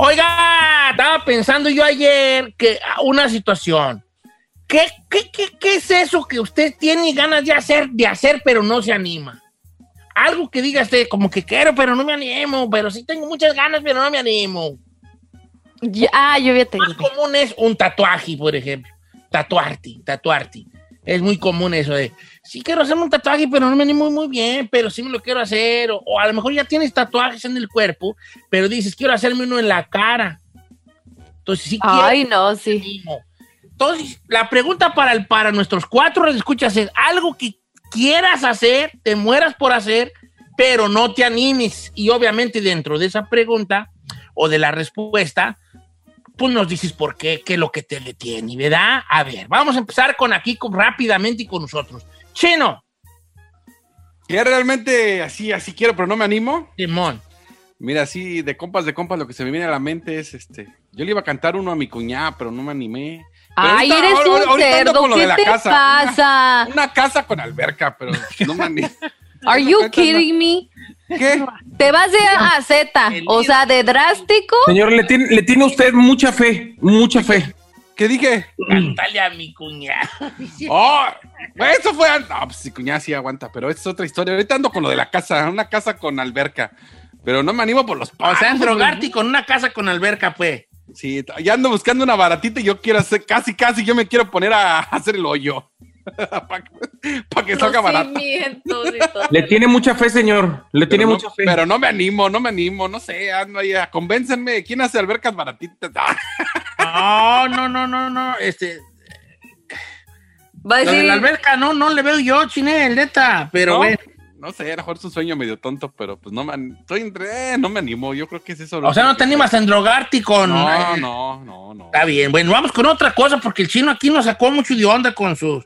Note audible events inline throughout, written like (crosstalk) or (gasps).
Oiga, estaba pensando yo ayer que ah, una situación. ¿Qué, qué, qué, qué es eso que usted tiene ganas de hacer, de hacer, pero no se anima? Algo que diga usted, como que quiero, pero no me animo, pero sí tengo muchas ganas, pero no me animo. Ya- ah, yo ya te Más común es un tatuaje, por ejemplo. Tatuarte, tatuarte. Es muy común eso de, sí quiero hacerme un tatuaje, pero no me animo muy bien, pero sí me lo quiero hacer. O, o a lo mejor ya tienes tatuajes en el cuerpo, pero dices, quiero hacerme uno en la cara. Entonces, sí quiero. Ay, no, sí. Entonces, la pregunta para, el, para nuestros cuatro escuchas es algo que quieras hacer, te mueras por hacer, pero no te animes. Y obviamente dentro de esa pregunta o de la respuesta, pues nos dices por qué, qué es lo que te detiene, ¿verdad? A ver, vamos a empezar con aquí con- rápidamente y con nosotros. Chino, Que realmente así, así quiero, pero no me animo. Simón. Mira, así de compas de compas, lo que se me viene a la mente es este. Yo le iba a cantar uno a mi cuñada, pero no me animé. Pero Ay, ahorita- eres un ahorita cerdo. con lo de ¿Qué la te casa. pasa? Una, una casa con alberca, pero no me animé. (laughs) Are you kidding me? ¿Qué? Te vas de A a Z, o sea, de drástico. Señor, le tiene, le tiene usted mucha fe, mucha fe. ¿Qué dije? Cántale a mi cuñada. (laughs) Oh, eso fue. No, pues si cuñada sí aguanta, pero es otra historia. Ahorita ando con lo de la casa, una casa con alberca. Pero no me animo por los O sea, drogarte con una casa con alberca, pues. Sí, ya ando buscando una baratita y yo quiero hacer, casi, casi, yo me quiero poner a hacer el hoyo. (laughs) Para que salga barato. Cimientos y todo. Le tiene mucha fe, señor. Le tiene no, mucha fe. pero no me animo, no me animo, no sé, ando ahí, a- convéncenme. ¿Quién hace albercas baratitas? Ah, (laughs) No, no, no, no, no. Este, Va a lo de decir, la alberca no, no le veo yo, chinel, neta. Pero ¿No? bueno. No sé, a lo mejor es un sueño medio tonto, pero pues no me, an- estoy entre, eh, no me animo, yo creo que es eso. lo O sea, que- no te animas a endrogarte con. No, no, no, no. Está bien. Bueno, vamos con otra cosa, porque el chino aquí nos sacó mucho de onda con sus.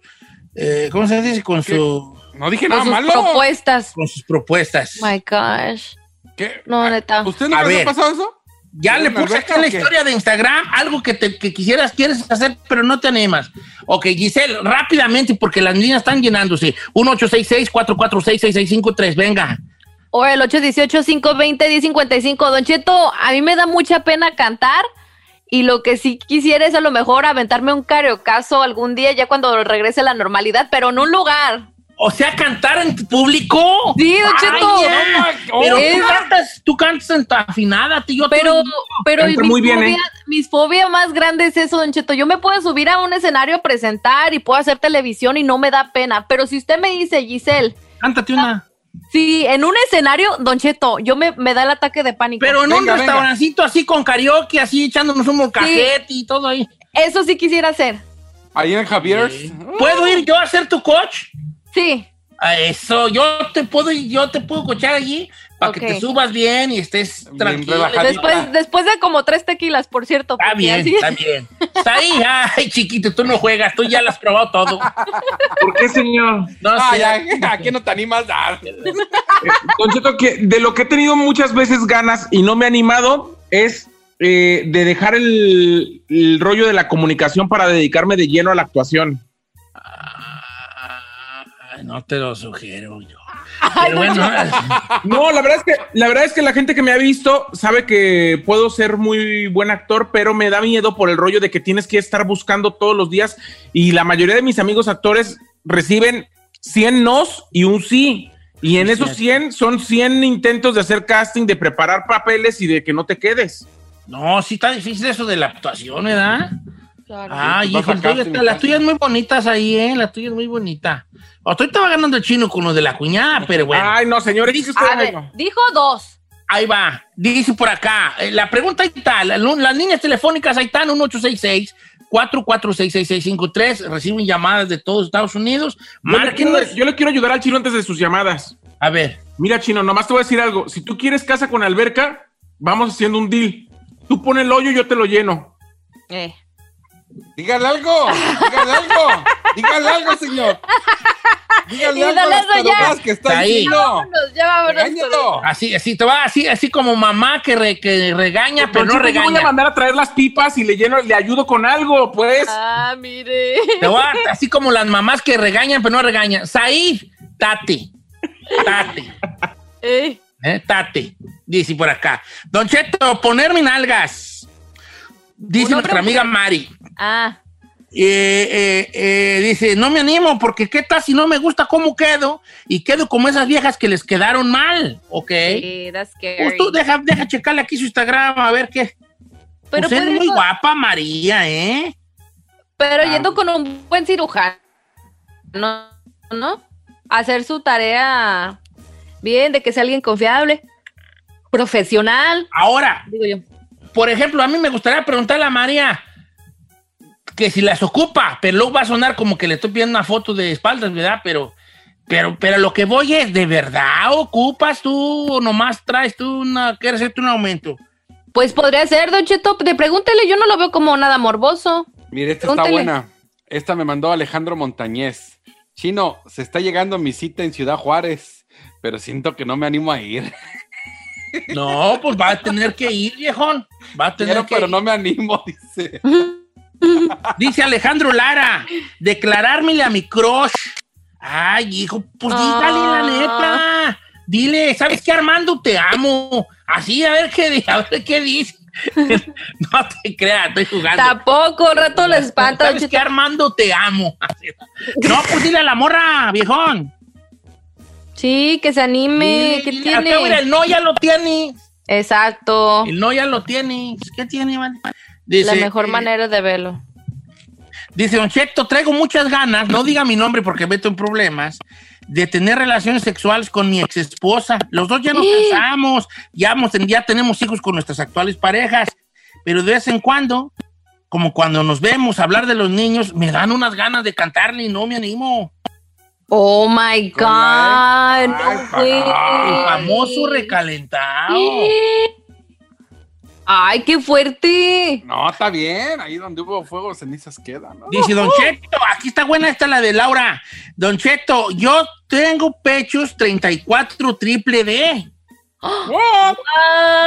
Eh, ¿Cómo se dice? Con, su, No dije con nada sus malo. propuestas. con sus propuestas. My gosh. ¿Qué? No, neta. ¿Usted A no le ver. ha pasado eso? Ya le ¿Una puse aquí en la qué? historia de Instagram algo que, te, que quisieras, quieres hacer, pero no te animas. Ok, Giselle, rápidamente, porque las líneas están llenándose. 1-866-446-6653, venga. O el 818-520-1055. Don Cheto, a mí me da mucha pena cantar. Y lo que sí quisiera es a lo mejor aventarme un cariocazo algún día, ya cuando regrese la normalidad, pero en un lugar. O sea, cantar en público. Sí, Don Cheto. Pero Es- tú cantas, tú cantas en tu afinada, tío. Pero, pero mis, muy bien, fobia, ¿eh? mis fobia más grande es eso, Don Cheto. Yo me puedo subir a un escenario a presentar y puedo hacer televisión y no me da pena. Pero si usted me dice, Giselle, Cántate una. Si en un escenario, Don Cheto, yo me, me da el ataque de pánico. Pero en un Venga, restaurancito así con karaoke, así echándonos un molcajete y todo ahí. Eso sí quisiera hacer. Ahí en Javier. ¿Puedo ir yo a ser tu coach? Sí. A eso, yo te puedo, yo te puedo coachar allí para que te subas bien y estés tranquilo. Después, después de como tres tequilas, por cierto. Está bien, así- está bien. Está ahí, (laughs) ay, chiquito, tú no juegas, tú ya lo has probado todo. ¿Por qué, señor? No Ah, sé. ya, ¿a qué no te animas? Ah. (laughs) Don Cheto, que de lo que he tenido muchas veces ganas y no me he animado es eh, de dejar el, el rollo de la comunicación para dedicarme de lleno a la actuación. Ay, no te lo sugiero yo. Pero bueno, No, la verdad es que la verdad es que la gente que me ha visto sabe que puedo ser muy buen actor, pero me da miedo por el rollo de que tienes que estar buscando todos los días y la mayoría de mis amigos actores reciben 100 nos y un sí. Y en esos cierto. 100 son 100 intentos de hacer casting, de preparar papeles y de que no te quedes. No, sí está difícil eso de la actuación, ¿verdad? Sí, tú vas hijo, las tuyas muy bonitas ahí, ¿eh? Las tuyas muy bonitas. Estoy estaba ganando el chino con lo de la cuñada, pero bueno. Ay, no, señores. dice usted, ay, ver, no. dijo dos. Ahí va. Dice por acá. eh, la pregunta ahí está. la- las líneas telefónicas ahí están, 1866 4466653 Reciben llamadas de todos Estados Unidos. Yo le, quiero, yo le quiero ayudar al chino antes de sus llamadas. A ver. Mira, chino, nomás te voy a decir algo. Si tú quieres casa con alberca, vamos haciendo un deal. Tú pon el hoyo y yo te lo lleno. Eh. Dígale algo, dígale algo, dígale algo, señor. Dígale Y algo a ya. que está ahí. Vámonos, ya vámonos. Así, así, te va así, así como mamá que, re- que regaña, pero Don no yo voy a regaña. mandar a traer las pipas y le lleno, le ayudo con algo, pues. Ah, mire. Te voy a- así como las mamás que regañan, pero no regañan. Said, tate. Tate. Eh. ¿eh? Tate. Dice por acá. Don Cheto, ponerme nalgas. Dice ¿Un hombre nuestra amiga? Mari. Ah. Eh, eh, eh, dice, no me animo porque qué tal si no me gusta cómo quedo y quedo como esas viejas que les quedaron mal, ¿ok? Sí, that's Pues tú deja, deja checarle aquí su Instagram a ver qué. Pero Pues es muy guapa María, ¿eh? Pero Ah. yendo con un buen cirujano, ¿no? ¿no? Hacer su tarea bien, de que sea alguien confiable, profesional, Ahora, digo yo. por ejemplo, a mí me gustaría preguntarle a María que si las ocupa, pero luego va a sonar como que le estoy pidiendo una foto de espaldas, ¿verdad? Pero, pero, pero lo que voy es, ¿de verdad ocupas tú o nomás traes tú una, quieres hacerte un aumento? Pues podría ser, Don Cheto, de pregúntele, yo no lo veo como nada morboso. Mire, esta está buena. Esta me mandó Alejandro Montañez. Chino, se está llegando mi cita en Ciudad Juárez, pero siento que no me animo a ir. No, pues va a tener que ir, viejón. Va a tener Quiero, que pero ir. no me animo, (laughs) dice. (laughs) Dice Alejandro Lara, declarármele a mi crush. Ay, hijo, pues dígale la Ah. neta. Dile, ¿sabes qué, Armando? Te amo. Así, a ver qué, a ver qué dice. (laughs) no te creas, estoy jugando. Tampoco, rato le espanta, ¿Sabes qué. Armando? Te amo. No, pues dile a la morra, viejón. Sí, que se anime, ¿qué. Acá, mira, tiene? el no ya lo tiene. Exacto, El no ya lo tiene. ¿Qué tiene, vale? Dice, la mejor eh, manera de verlo. Dice, Don Cheto, traigo muchas ganas, no diga mi nombre porque meto en problemas, de tener relaciones sexuales con mi ex esposa. Los dos ya nos casamos, ya, hemos- ya tenemos hijos con nuestras actuales parejas, pero de vez en cuando, como cuando nos vemos hablar de los niños, me dan unas ganas de cantarle y no me animo. Oh my God. El famoso recalentado. Ay, qué fuerte. No, está bien. Ahí donde hubo fuego, cenizas quedan, ¿no? Dice Don Cheto, aquí está buena esta la de Laura. Don Cheto, yo tengo pechos 34 triple D.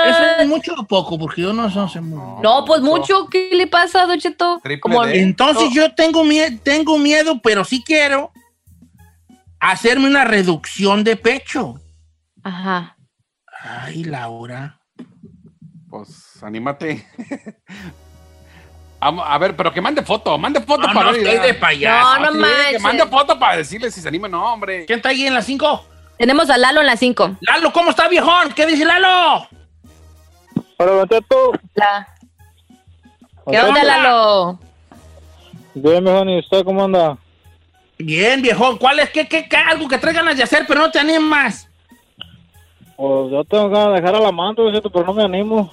¿Eso es mucho o poco? Porque yo no, sé muy No, pues mucho. ¿Qué le pasa, Don Cheto? Triple Como- D. Entonces yo tengo, mie- tengo miedo, pero sí quiero hacerme una reducción de pecho. Ajá. Ay, Laura. Pues anímate. (laughs) Vamos, a ver, pero que mande foto, mande foto No, para no, de payaso. No, no manches. Que mande foto para decirle si se anima. No, hombre. ¿Quién está ahí en las 5? Tenemos a Lalo en las 5. Lalo, ¿cómo está, viejón? ¿Qué dice Lalo? Hola, Don Cheto. La... ¿Qué onda. Lalo? Bien, mejor, ¿y usted cómo anda? Bien, viejón. ¿Cuál es? ¿Qué, qué, qué? Algo que traes ganas de hacer, pero no te animas. Pues yo tengo ganas de dejar amante, Don Cheto, pero no me animo.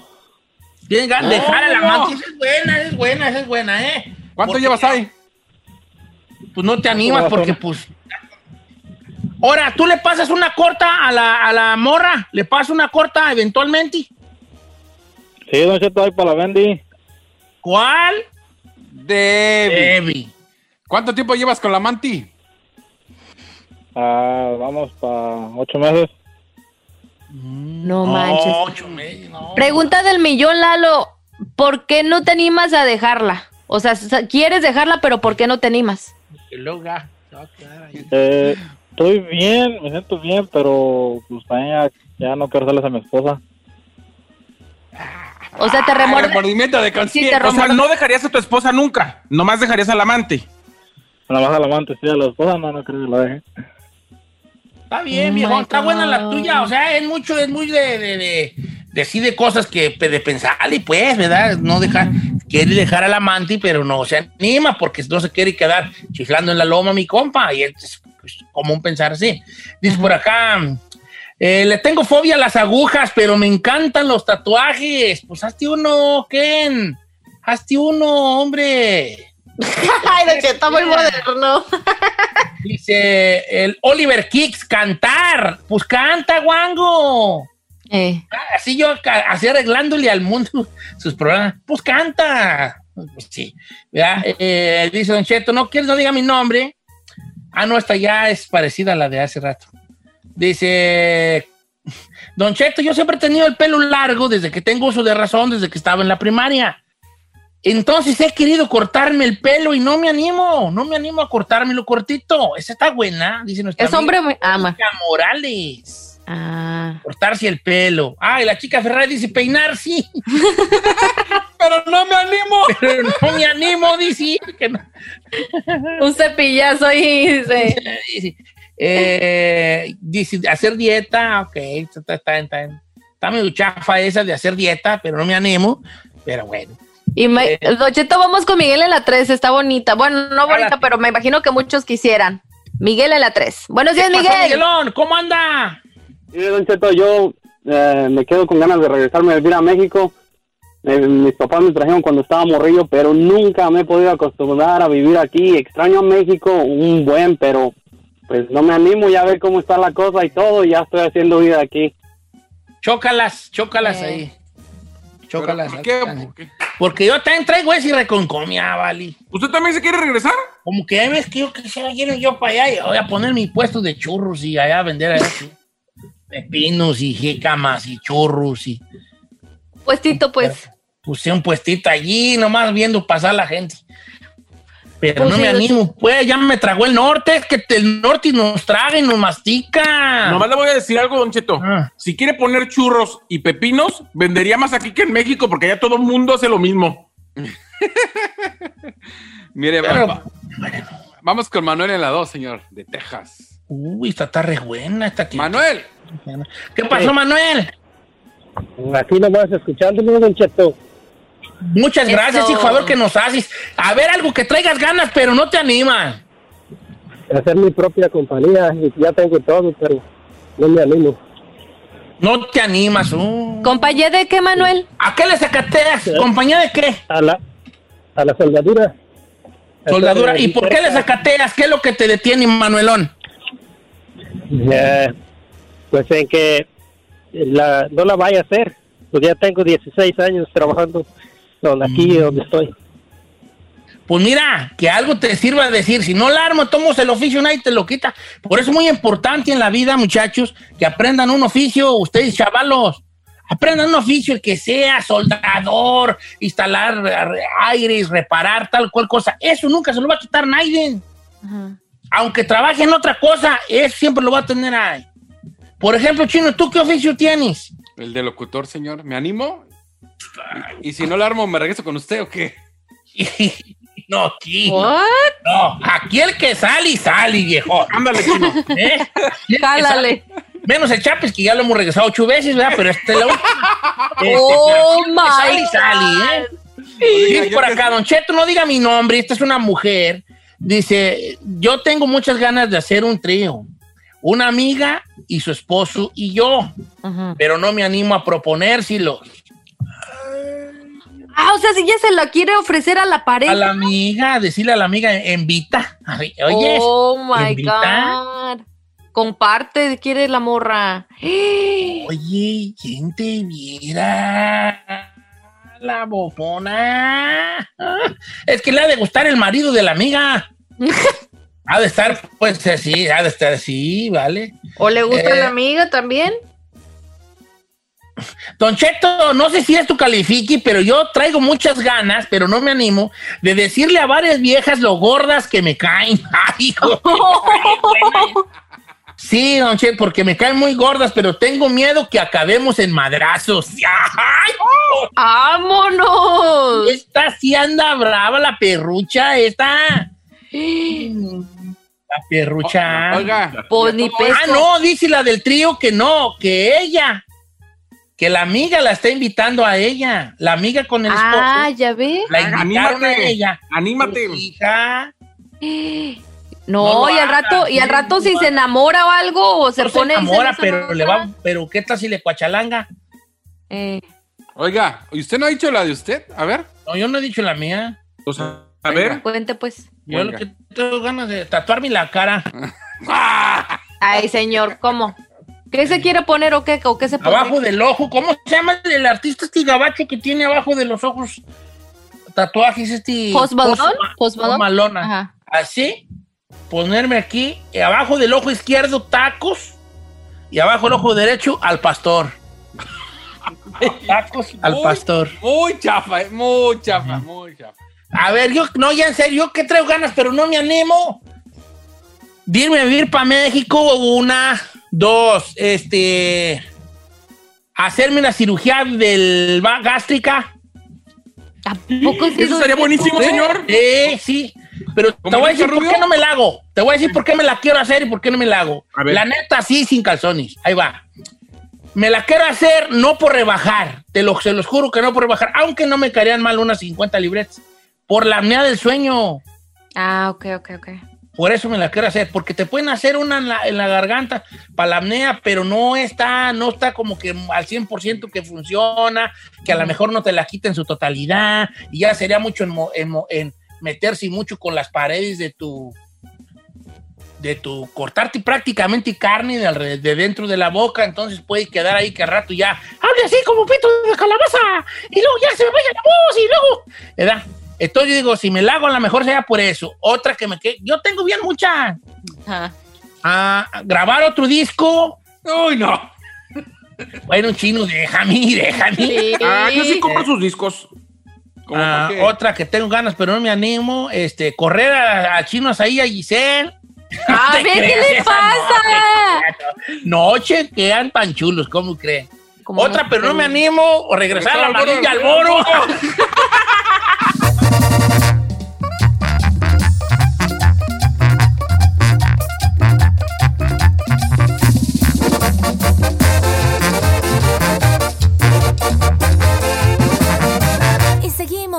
Tienes ganas de dejar a la. Esa es buena, esa es buena, esa es buena, ¿eh? ¿Cuánto Porque- llevas ahí? Pues no te animas porque, pues. Ahora, tú le pasas una corta a la, a la morra, le pasas una corta eventualmente. Sí, Don Cheto, ahí para la Bendy. ¿Cuál? Debbie. Debbie. ¿Cuánto tiempo llevas con la Manti? Ah, vamos para ocho meses. No manches. Ocho meses, no. Pregunta del millón, Lalo. ¿Por qué no te animas a dejarla? O sea, quieres dejarla, pero ¿por qué no te animas? Eh, estoy bien, me siento bien, pero pues también ya, ya no quiero hacerles a mi esposa. O sea, te Ah, remuerde. remordimiento de Sí, conciencia. O sea, no dejarías a tu esposa nunca. Nomás dejarías al amante. Nada más al amante, sí, a la esposa no, no creo que la deje. Está bien, Oh viejo. Está buena la tuya. O sea, es mucho, es muy de, de, de, de sí de cosas que de pensar y pues, ¿verdad? No dejar, quiere dejar al amante, pero no se anima porque no se quiere quedar chiflando en la loma, mi compa. Y es pues, común pensar así. Dice por acá, eh, le tengo fobia a las agujas, pero me encantan los tatuajes. Pues hazte uno, Ken. Hazte uno, hombre. (laughs) Ay, Don Cheto, muy moderno. (laughs) Dice el Oliver Kicks, cantar. Pues canta, guango. Eh, Así yo, así arreglándole al mundo sus programas. Pues canta. Pues sí. Eh, dice Don Cheto, no quieres, no diga mi nombre. Ah, no, esta ya es parecida a la de hace rato. Dice, Don Cheto, yo siempre he tenido el pelo largo desde que tengo uso de razón, desde que estaba en la primaria. Entonces he querido cortarme el pelo y no me animo, no me animo a cortármelo cortito. Esa está buena, dice nuestra es hombre muy... Ama. Morales. Ah. Cortarse el pelo. Ah, y la chica Ferrari dice peinar, sí. (laughs) Pero no me animo. (laughs) Pero no me animo, dice. Que no. Un cepillazo ahí, dice. (laughs) Dice, eh, dice, hacer dieta, ok, está, está, está, está, está medio chafa esa de hacer dieta, pero no me animo. Pero bueno. Y me, Eh. Don Cheto, vamos con Miguel en la 3, está bonita. Bueno, no bonita, pero me imagino que muchos quisieran. Miguel en la 3. Buenos días, ¿Qué pasó, Miguel. Miguelón? ¿Cómo anda? Sí, Don Cheto, yo eh, me quedo con ganas de regresarme a vivir a México. Eh, mis papás me trajeron cuando estaba morrillo, pero nunca me he podido acostumbrar a vivir aquí. Extraño a México, un buen, pero pues no me animo ya a ver cómo está la cosa y todo. y Ya estoy haciendo vida aquí. Chócalas, chócalas Eh. ahí. Chócalas. ¿Por qué? Porque yo también traigo ese reconcomia, Vali. ¿Usted también se quiere regresar? Como que ves que yo quisiera ir yo para allá y voy a poner mi puesto de churros y allá a vender allá, pepinos y jícamas y churros y Puestito, pues. puse un puestito allí nomás viendo pasar la gente. Pero Pues no me animo, pues ya me tragó el norte, es que el norte nos traga y nos mastica. Nomás le voy a decir algo, Don Cheto. Ah. Si quiere poner churros y pepinos, vendería más aquí que en México, porque allá todo el mundo hace lo mismo. (laughs) Mire, Pero- va- vamos con Manuel en la 2, señor, de Texas. Uy, esta está re buena. Esta que- Manuel, ¿Qué pasó, Manuel? Aquí nomás escuchándome, Don Cheto. Muchas gracias, hijo, a ver qué nos haces. A ver, algo que traigas ganas, pero no te anima. Hacer mi propia compañía y ya tengo todo, pero no me animo. No te animas. uh. ¿Compañía de qué, Manuel? ¿A qué le sacateas? ¿Compañía de qué? A la, a la soldadura. Soldadura. ¿Y por qué le sacateas? ¿Qué es lo que te detiene, Manuelón? Pues en que la, no la vaya a hacer. Pues ya tengo 16 años trabajando donde aquí donde estoy. Pues mira, que algo te sirva de decir, si no la armo, tomos el oficio, nadie te lo quita. Por eso es muy importante en la vida, muchachos, que aprendan un oficio, ustedes chavalos. Aprendan un oficio, el que sea, soldador, instalar aires, reparar, tal cual cosa. Eso nunca se lo va a quitar nadie. Aunque trabaje en otra cosa, eso siempre lo va a tener ahí. Por ejemplo, Chino, ¿tú qué oficio tienes? el de locutor, señor. ¿Me animo? Y si no la armo, ¿me regreso con usted o qué? (laughs) no, aquí. What? No, aquí el que sale y sale, viejo. Ándale, chino. ¿Eh? (laughs) Menos el Chapis, que ya lo hemos regresado ocho veces, ¿verdad? Pero este lo. (laughs) Este, Oh, aquí el que sale y my sale, ¿eh? Oiga, por que- acá, Don Cheto, no diga mi nombre, esta es una mujer. Dice, yo tengo muchas ganas de hacer un trío. Una amiga y su esposo y yo, pero no me animo a proponérselo. Ah, o sea, si ya se la quiere ofrecer a la pareja. A la amiga, decirle a la amiga, invita. Oye, oh my invita. God. Comparte, quiere la morra. (gasps) Oye, ¿quién te viera? La bofona. Es que le ha de gustar el marido de la amiga. (laughs) ha de estar, pues así, ha de estar así, ¿vale? ¿O le gusta Eh. la amiga también? Don Cheto, no sé si esto califique, pero yo traigo muchas ganas, pero no me animo, de decirle a varias viejas lo gordas que me caen. (laughs) Ay, hijo. Sí, don Cheto, porque me caen muy gordas, pero tengo miedo que acabemos en madrazos. (laughs) ¡Ay! ¡Vámonos! Esta sí anda brava, la perrucha, esta. La perrucha. Oiga. Pues ni Ah, no, dice la del trío que no, que ella. Que la amiga la está invitando a ella. La amiga con el esposo. Ah, ya ve. la invitaron a ella. Anímate. Hija. No, y al rato, y al rato si se enamora o algo, o se No se pone enamora, celosa pero le va, pero ¿qué tal si le cuachalanga? Eh, Oiga, ¿y usted no ha dicho la de usted? A ver. No, yo no he dicho la mía. Pues, a a ver. cuente pues. Yo Venga. lo que tengo ganas de tatuarme la cara. (laughs) Ay, señor, ¿cómo? ¿Qué se quiere poner o qué? ¿O qué se pone? Abajo del ojo. ¿Cómo se llama el artista este gabacho que tiene abajo de los ojos tatuajes este? ¿Post Malone? Post Ma- ¿Post Malone? Post Malone. Ajá. Así, ponerme aquí, eh, abajo del ojo izquierdo, tacos, y abajo del ojo derecho, al pastor. (laughs) tacos al Muy- pastor. Muy chafa, eh, muy chafa, muy chafa. A ver, yo, no, ya en serio, yo que traigo ganas, pero no me animo. Irme a vivir para México, una, dos, este, hacerme una cirugía del gástrica. ¿Tampoco sí Eso estaría buenísimo, señor. Eh, sí. Pero te ¿Como voy a decir por qué no me la hago. Te voy a decir por qué me la quiero hacer y por qué no me la hago. A ver. La neta, sí, sin calzones. Ahí va. Me la quiero hacer no por rebajar. Te lo, se los juro que no por rebajar. Aunque no me caerían mal unas 50 libretas. Por la apnea del sueño. Ah, ok, ok, ok. Por eso me la quiero hacer. Porque te pueden hacer una en la, en la garganta para la pero no está, no está como que al 100% que funciona. Que a lo mejor no te la quita en su totalidad. Y ya sería mucho en, en en meterse mucho con las paredes de tu de tu cortarte prácticamente carne de, de dentro de la boca, entonces puede quedar ahí que al rato ya hable así como pito de calabaza y luego ya se me vaya la voz y luego, ¿verdad? Entonces yo digo, si me la hago a lo mejor sea por eso. Otra que me quede, yo tengo bien mucha. Ajá. Ah, grabar otro disco. Uy, no. Bueno, chino, déjame, déjame. Sí. Ah, yo sí compro sus discos. ¿Cómo Ah, otra que tengo ganas, pero no me animo. Este, correr a, a chinos ahí a Giselle. A (laughs) ver, ¿qué le pasa? No, che, quedan tan chulos, ¿cómo creen? Otra, no- pero no me animo. O regresar a la amarilla al boro,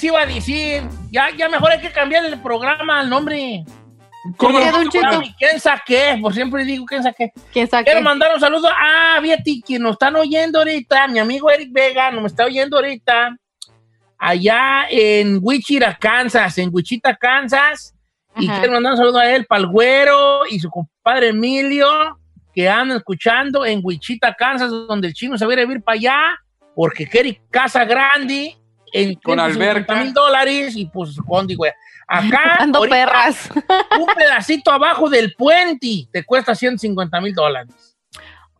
Les iba a decir. Ya, ya mejor hay que cambiar el programa, el nombre. ¿Cómo? ¿Quién saqué? Por siempre digo quién saqué. ¿Quién saqué? Quiero mandar un saludo a Vieti, que nos están oyendo ahorita. Mi amigo Eric Vega nos está oyendo ahorita. Allá en Wichita, Kansas. En Wichita, Kansas. Y Ajá. quiero mandar un saludo a él, Palgüero y su compadre Emilio, que andan escuchando en Wichita, Kansas, donde el chino se va a ir a vivir para allá, porque quiere casa grande en Con 150 alberca. mil dólares y pues Condi, güey. Acá, (laughs) Ando ahorita, perras. un pedacito abajo del puente te cuesta 150 mil dólares.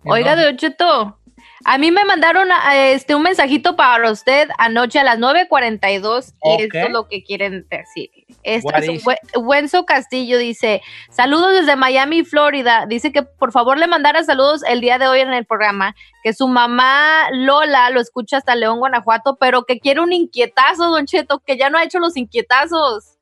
Oiga, Don Cheto, a mí me mandaron este un mensajito para usted anoche a las 9.42 y Ok. esto es lo que quieren decir. Esto es Wenzo Castillo dice, saludos desde Miami, Florida. Dice que por favor le mandara saludos el día de hoy en el programa, que su mamá Lola lo escucha hasta León, Guanajuato, pero que quiere un inquietazo, Don Cheto, que ya no ha hecho los inquietazos.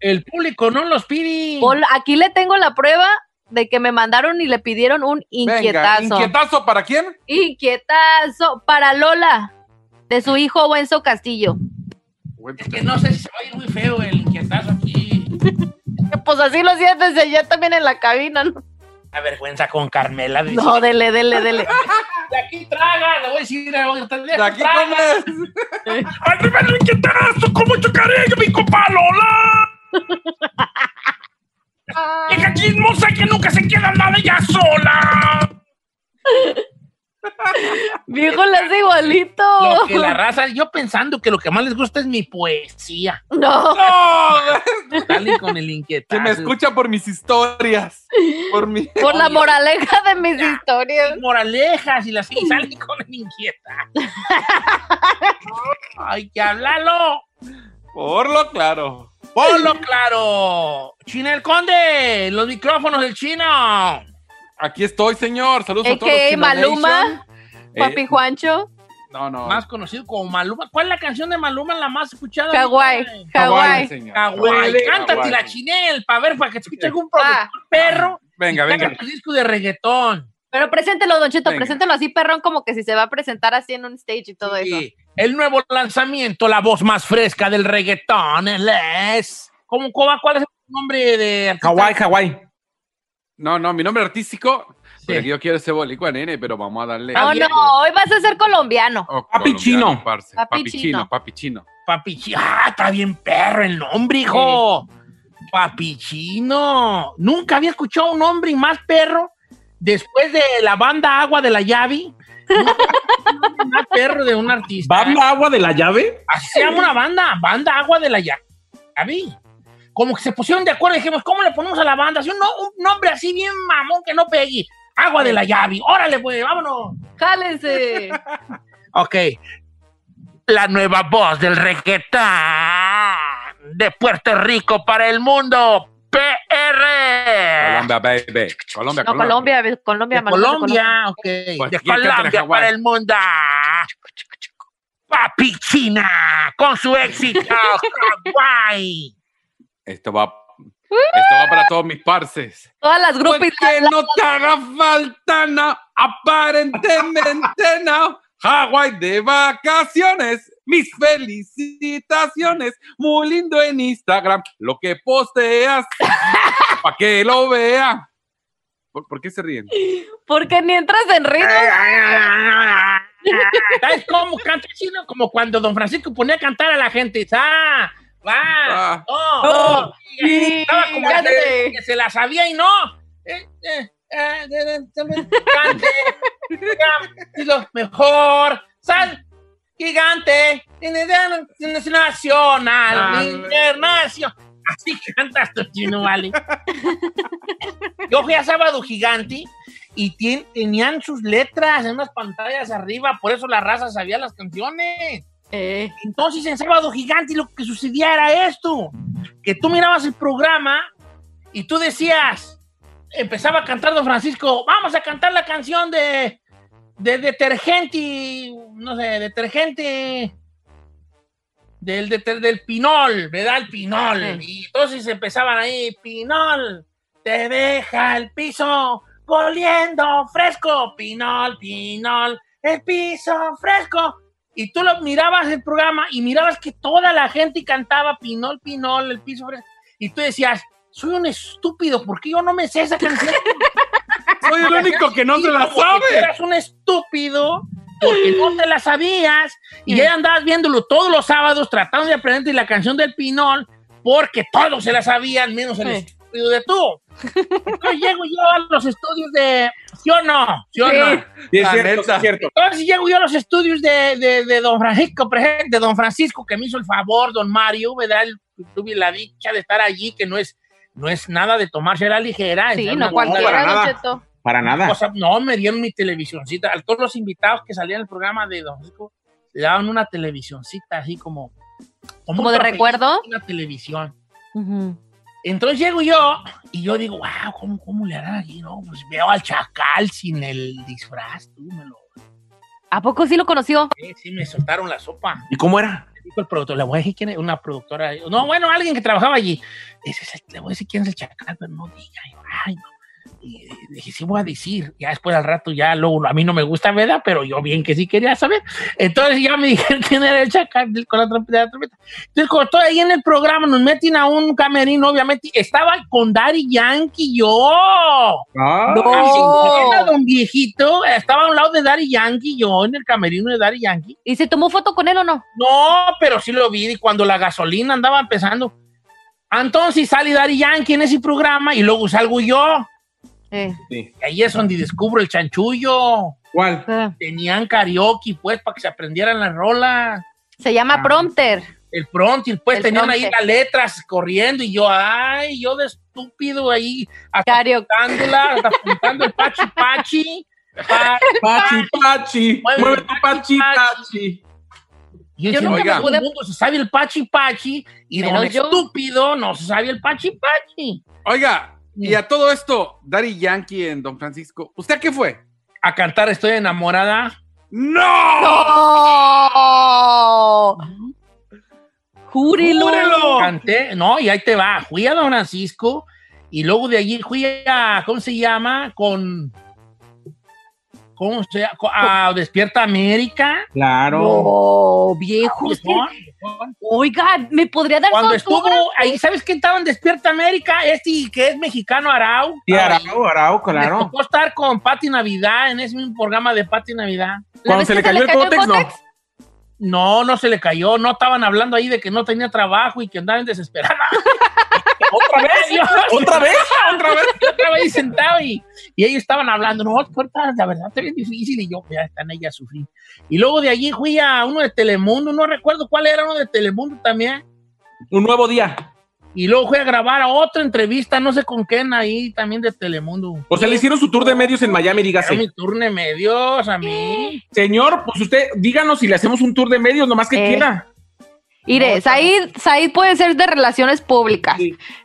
El público no los pide. Pol- Aquí le tengo la prueba de que me mandaron y le pidieron un Venga, inquietazo. ¿inquietazo para quién? Inquietazo para Lola, de su hijo Wenzo Castillo. Es que no sé si se va a ir muy feo el inquietazo aquí. (laughs) Pues así lo sientes allá también en la cabina, ¿no? La vergüenza con Carmela. No, dele, dele, dele. (laughs) De aquí traga, le voy a decir, le voy a estar- De aquí traga. comes. (laughs) ¡Ay, me lo inquietazo! ¡Con mucho cariño, mi compa Lola! ¡Y que chismosa que nunca se queda nada ella sola! Hijo le hace igualito. Lo que la raza, yo pensando que lo que más les gusta es mi poesía. No. No, Dale con el inquietazo. que me escucha por mis historias. Por mi... (laughs) Por la moraleja de mis historias. moralejas y las y sale con el inquieta. Hay (laughs) que hablarlo. Por lo claro. Ponlo claro. Chinel Conde, los micrófonos del chino. Aquí estoy, señor. Saludos a todos. Chino Maluma, Nation. Eh, Papi Juancho, no, no. Más conocido como Maluma. ¿Cuál es la canción de Maluma la más escuchada? Hawái? Hawái, Hawái. Cántate la chinel para ver, para que escuche algún productor Ah. perro. Venga, venga. tu disco de reggaetón. Pero preséntelo, Don Cheto, Venga. preséntelo así, perrón, como que si se va a presentar así en un stage y todo eso. Sí. El nuevo lanzamiento, la voz más fresca del reggaetón, él es. ¿Cómo, cómo, ¿Cuál es el nombre de? Hawái, Hawái. No, no, mi nombre artístico. Sí. Porque yo quiero ser bolicua, nene, pero vamos a darle. No, no, hoy vas a ser colombiano. Oh, Papi colombiano, chino. parce. Papi Papi, chino. chino, papi chino. Papichino. Ah, está bien perro el nombre, hijo. Papichino. Nunca había escuchado un nombre más perro después de la banda Agua de la Llave. Más perro de un artista. ¿Bamba agua de la llave? Así se llama una banda, banda Agua de la Llave. Como que se pusieron de acuerdo y dijimos, ¿cómo le ponemos a la banda? Así un, no- un nombre así bien mamón que no pegue. Agua de la Llave. Órale, pues, vámonos. Jálense. (laughs) Ok. La nueva voz del reggaetón de Puerto Rico para el mundo. PR. Colombia, baby. Colombia, No, Colombia. Colombia, Colombia, De Maluma, Colombia, ok. Pues, de ¿y el cántale Colombia para el mundo. Papi China con su éxito. (laughs) Hawái. Esto va, esto va para todos mis parces. Todas las grupos. que no te haga falta nada, aparentemente no. Hawái de vacaciones, mis felicitaciones. Muy lindo en Instagram, lo que posteas, (laughs) para que lo vea. ¿Por, por qué se ríen? Porque ni entras en ritmo. ¿Sabes cómo canta el chino? Como cuando don Francisco ponía a cantar a la gente. ¡Ah! ¡Va! Ah. ¡Oh! Oh, oh, estaba como que, que se la sabía y no. Eh, eh. Y lo mejor. Sal. Gigante. Nacional. Internacional. Así cantas tu chino, vale. Yo fui a Sábado Gigante y tenían sus letras en unas pantallas arriba, por eso la raza sabía las canciones. Eh. Entonces en Sábado Gigante lo que sucedía era esto, que tú mirabas el programa y tú decías, empezaba a cantar Don Francisco, vamos a cantar la canción de, de detergente, no sé, detergente del, deter- del pinol, ¿verdad? El pinol. Y entonces empezaban ahí, pinol, te deja el piso oliendo fresco, pinol, pinol, el piso fresco. Y tú lo mirabas el programa y mirabas que toda la gente cantaba pinol, pinol, el piso fresco. Y tú decías, soy un estúpido, ¿por qué yo no me sé esa canción? (laughs) Soy el único que no se la sabe. Eras un estúpido porque no te la sabías y ya andabas viéndolo todos los sábados tratando de aprenderte la canción del Pinol porque todos se la sabían, menos el estúpido de tú. Entonces (laughs) llego yo a los estudios de... ¿Sí o no? ¿Sí o Sí. no? Sí, es cierto, es cierto. Entonces llego yo a los estudios de, de, de don Francisco, de don Francisco, que me hizo el favor, don Mario, ¿verdad? El- Tuve la dicha de estar allí, que no es, no es nada de tomarse a la ligera. Sí, no cualquiera. Para nada. cosa- no, me dieron mi televisioncita. A todos los invitados que salían en el programa de Don Francisco, le daban una televisioncita así como... ¿Como de recuerdo? Una televisión. Entonces llego yo y yo digo, wow, ¿cómo, cómo le harán aquí? No, pues veo al chacal sin el disfraz. Tú me lo... ¿A poco sí lo conoció? Sí, sí, me soltaron la sopa. ¿Y cómo era? Dijo el productor, le voy a decir quién es, una productora. No, bueno, alguien que trabajaba allí. Ese es el- le voy a decir quién es el chacal, pero no diga. Ay, no. Y dije, sí voy a decir. Ya después al rato, ya luego, a mí no me gusta, ¿verdad? Pero yo bien que sí quería saber. Entonces ya me (laughs) dijeron quién era el chacal del- con la trompeta. la trompeta. Entonces, cuando estoy ahí en el programa, nos meten a un camerino, obviamente. Estaba con Daddy Yankee yo. Ah. Como era don viejito, estaba a un lado de Daddy Yankee, yo en el camerino de Daddy Yankee. ¿Y se tomó foto con él o no? No, pero sí lo vi y cuando la gasolina andaba empezando. Entonces sale Daddy Yankee en ese programa y luego salgo yo. Eh. Ahí es donde descubro el chanchullo. ¿Cuál? Tenían karaoke, pues, para que se aprendieran las rolas. Se llama prompter. El pronto, pues El tenían ahí prompter. las letras corriendo y yo, ay, yo de estúpido ahí, hasta apuntándola, hasta apuntando el pachi pachi. (laughs) Pa- Pachi, pachi. Mueve tu pachi, pachi. Y yo, Yo nunca oiga, me todo pude- el mundo se sabe el pachi pachi y Menos don yo. estúpido no se sabe el pachi pachi. Oiga, y a todo esto, Daddy Yankee en Don Francisco, ¿usted a qué fue? A cantar Estoy enamorada. ¡No! ¡No! ¡Júrelo! Canté, no, y ahí te va. Fui a Don Francisco y luego de allí fui a, ¿cómo se llama? Con, ¿cómo se llama? Con- A Despierta América. Claro. No, viejo. Oiga, ¿me podría dar Cuando estuvo autógrafo? ahí, ¿sabes quién estaba en Despierta América? Este que es mexicano, Arau. Sí. Arau, Arau, Me claro. tocó estar con Pati Navidad en ese mismo programa de Pati Navidad. ¿La Cuando se le cayó el cótex, no. No, no se le cayó. No estaban hablando ahí de que no tenía trabajo y que andaban desesperada. (laughs) (laughs) ¿Otra vez? ¿Otra vez? otra vez, otra vez sentado y, y ellos estaban hablando, no, la verdad está bien difícil y yo, ya están ellas sufriendo. Y luego de allí fui a uno de Telemundo, no recuerdo cuál era uno de Telemundo también. Un nuevo día. Y luego fui a grabar a otra entrevista, no sé con quién ahí también de Telemundo. O sea, le hicieron su tour de medios en Miami, Era dígase. mi turno de medios a mí. Señor, pues usted, díganos si le hacemos un tour de medios, nomás que Eh. quiera. Mire, Said, Said puede ser de relaciones públicas.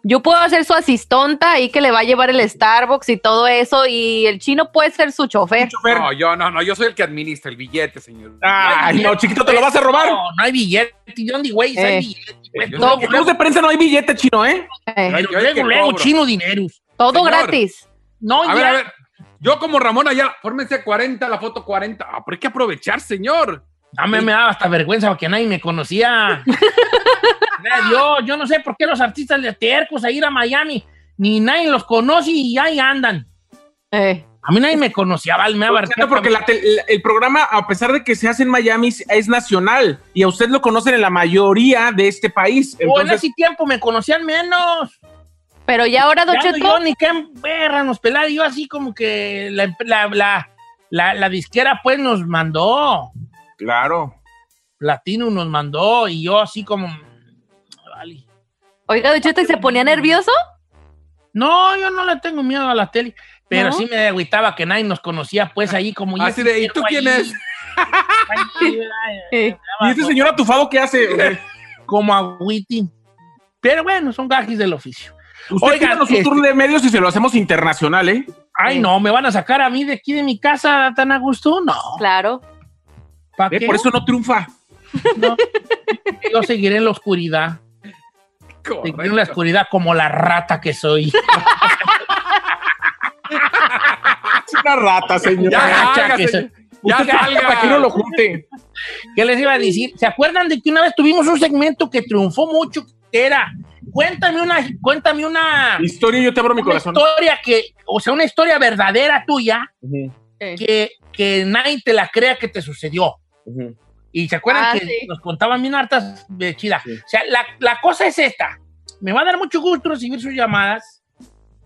Yo puedo ser su asistonta ahí que le va a llevar el Starbucks y todo eso. Y el chino puede ser su chofer. No, yo no, no, yo soy el que administra el billete, señor. Ay, no, chiquito, ¿te lo vas a robar? No, no hay billete, ¿dónde, güey? Eh. Hay billete. pues, Yo no, club de prensa no hay billete chino, ¿eh? Eh, yo luego, luego, chino dineros. todo señor. gratis. No, A ver, ya. a ver. Yo como Ramón allá, fórmense 40, la foto 40. Ah, pero hay que aprovechar, señor. A mí me daba hasta vergüenza porque nadie me conocía. (laughs) Yo, yo no sé por qué los artistas de tercos a ir a Miami, ni nadie los conoce y ahí andan. Eh, A mí nadie me conocía, vale, me daba Exacto, porque la el programa, a pesar de que se hace en Miami, es nacional y a usted lo conocen en la mayoría de este país. O en Entonces, ese tiempo me conocían menos. pero ya ahora, Don Cheto, yo ni qué perra nos pelar. Yo así como que la, la, la, la- la disquera pues nos mandó. Claro. Platino nos mandó y yo así como... Vale. oiga, Don Cheto, ¿y se ponía nervioso? No, yo no le tengo miedo a la tele, pero ¿No? sí me agüitaba que nadie nos conocía, pues ahí como yo. Así de, ¿y tú quién ahí. es? (laughs) (laughs) ¿Y este señor atufado qué hace? (laughs) Como a Witty. Pero bueno, son gajis del oficio. Usted Oigan, su este- turno de medios y se lo hacemos internacional, ¿eh? Ay, no, ¿me van a sacar a mí de aquí de mi casa tan a gusto? No. Claro. ¿Pa' Ve, qué? Por eso no triunfa. Yo seguiré en la oscuridad. Seguiré en la oscuridad como la rata que soy. Es una rata, señor. Ya, Ya, salga, que Usted Ya, salga para que no lo junte. ¿Qué les iba a decir? ¿Se acuerdan de que una vez tuvimos un segmento que triunfó mucho? Que era, cuéntame una, cuéntame una, Historia, yo te abro mi una corazón. historia que, o sea, una historia verdadera tuya que, que nadie te la crea que te sucedió. Y se acuerdan Ah, que sí. nos contaban bien hartas de chida. O sea, la, la cosa es esta. Me va a dar mucho gusto recibir sus llamadas,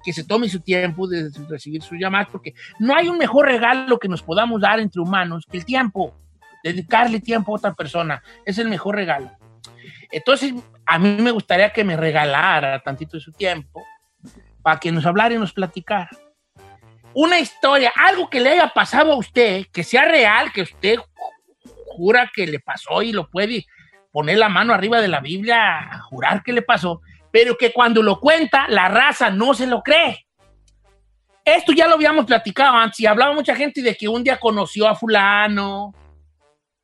que se tome su tiempo de recibir sus llamadas, porque no hay un mejor regalo que nos podamos dar entre humanos que el tiempo. Dedicarle tiempo a otra persona es el mejor regalo. Entonces, a mí me gustaría que me regalara tantito de su tiempo para que nos hablara y nos platicara. Una historia, algo que le haya pasado a usted, que sea real, que usted jura que le pasó y lo puede poner la mano arriba de la Biblia a jurar que le pasó, pero que cuando lo cuenta, la raza no se lo cree. Esto ya lo habíamos platicado antes y hablaba mucha gente de que un día conoció a fulano,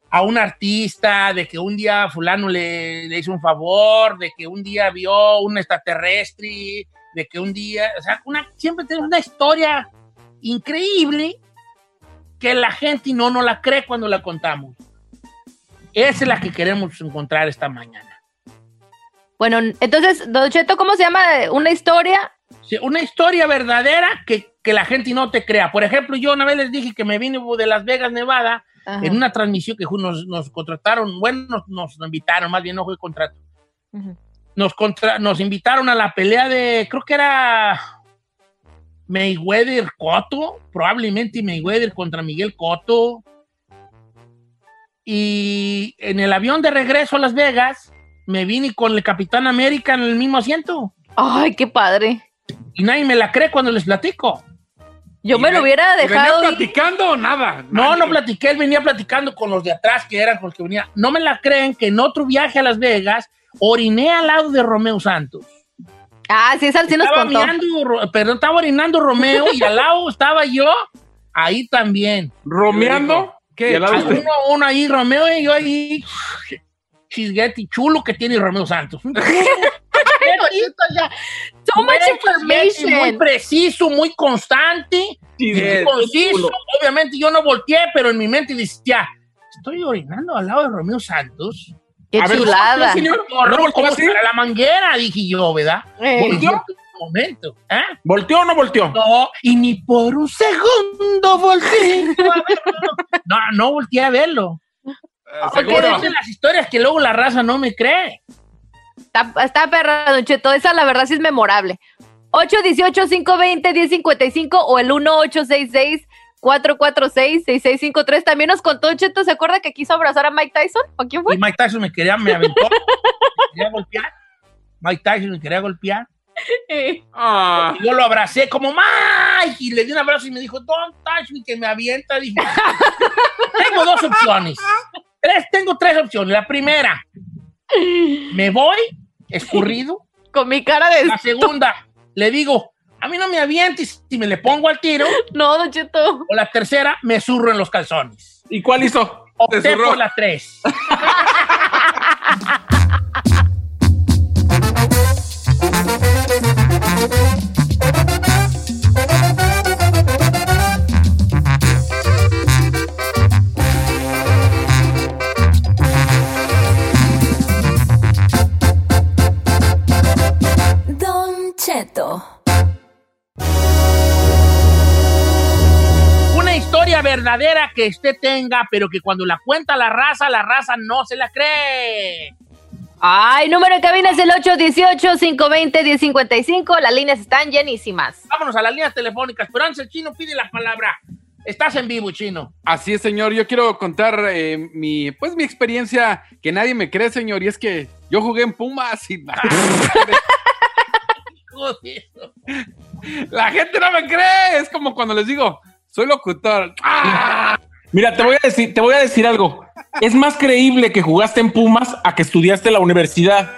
a un artista, de que un día fulano le, le hizo un favor, de que un día vio un extraterrestre, de que un día, o sea, una, siempre tenemos una historia increíble que la gente no nos la cree cuando la contamos. Esa es la que queremos encontrar esta mañana. Bueno, entonces, Don Cheto, ¿cómo se llama? ¿Una historia? Sí, Una historia verdadera que, que la gente no te crea. Por ejemplo, yo una vez les dije que me vine de Las Vegas, Nevada, Ajá. en una transmisión que nos, nos contrataron, bueno, nos, nos invitaron, más bien no fue contrato. Nos, contra- nos invitaron a la pelea de, creo que era Mayweather Cotto, probablemente Mayweather contra Miguel Cotto. Y en el avión de regreso a Las Vegas, me vine con el Capitán América en el mismo asiento. Ay, qué padre. Y nadie me la cree cuando les platico. Yo me lo hubiera ¿Y venía dejado ir. platicando o nada? No, no platiqué, él venía platicando con los de atrás, que eran con los que venía. No me la creen que en otro viaje a Las Vegas oriné al lado de Romeo Santos. Ah, sí, esa sí nos estaba contó. perdón, estaba orinando Romeo y al lado estaba yo, ahí también. ¿Romeando? Lado Hay usted. uno, uno ahí, Romeo, y yo ahí, chisguete chulo que tiene Romeo Santos. (laughs) Chulo, So much muy information. preciso, muy constante, muy conciso. Obviamente yo no volteé, pero en mi mente decía, estoy orinando al lado de Romeo Santos. Qué A ver, chulada. señor, No, ¿no no, volteó ¿cómo así? estará la manguera? Dije yo, ¿verdad? Eh. ¿Volteó? Momento. ¿eh? ¿Volteó o no volteó? No, y ni por un segundo volteé. (laughs) No, no volteé a verlo. Porque seguro. es de las historias que luego la raza no me cree. Está, está perra, Don Cheto. Esa la verdad sí es memorable. 818-520-1055 o el 1866-446-6653. También nos contó Don Cheto, ¿se acuerda que quiso abrazar a Mike Tyson? ¿O quién fue? Y Mike Tyson me quería, me aventó. me quería golpear. Mike Tyson me quería golpear. (laughs) Ah, Y yo lo abracé como Mike y le di un abrazo y me dijo, don't touch me, que me avienta. Dije, (laughs) tengo dos opciones. Tres, tengo tres opciones. La primera, me voy escurrido. Con mi cara de... La segunda, le digo, a mí no me avientes si me le pongo al tiro. No, Don Cheto. O la tercera, me zurro en los calzones. ¿Y cuál hizo? Opté por la tres. (laughs) historia verdadera que usted tenga, pero que cuando la cuenta la raza, la raza no se la cree. Ay, número de cabina es el 818-520-1055. Las líneas están llenísimas. Vámonos a las líneas telefónicas. Pero antes el chino pide la palabra. Estás en vivo, chino. así es, señor. Yo quiero contar eh, mi, pues, mi experiencia que nadie me cree, señor. Y es que yo jugué en Pumas y (laughs) la gente no me cree. Es como cuando les digo, soy locutor. ¡Ah! Mira, te voy a decir, te voy a decir algo. Es más creíble que jugaste en Pumas a que estudiaste en la universidad.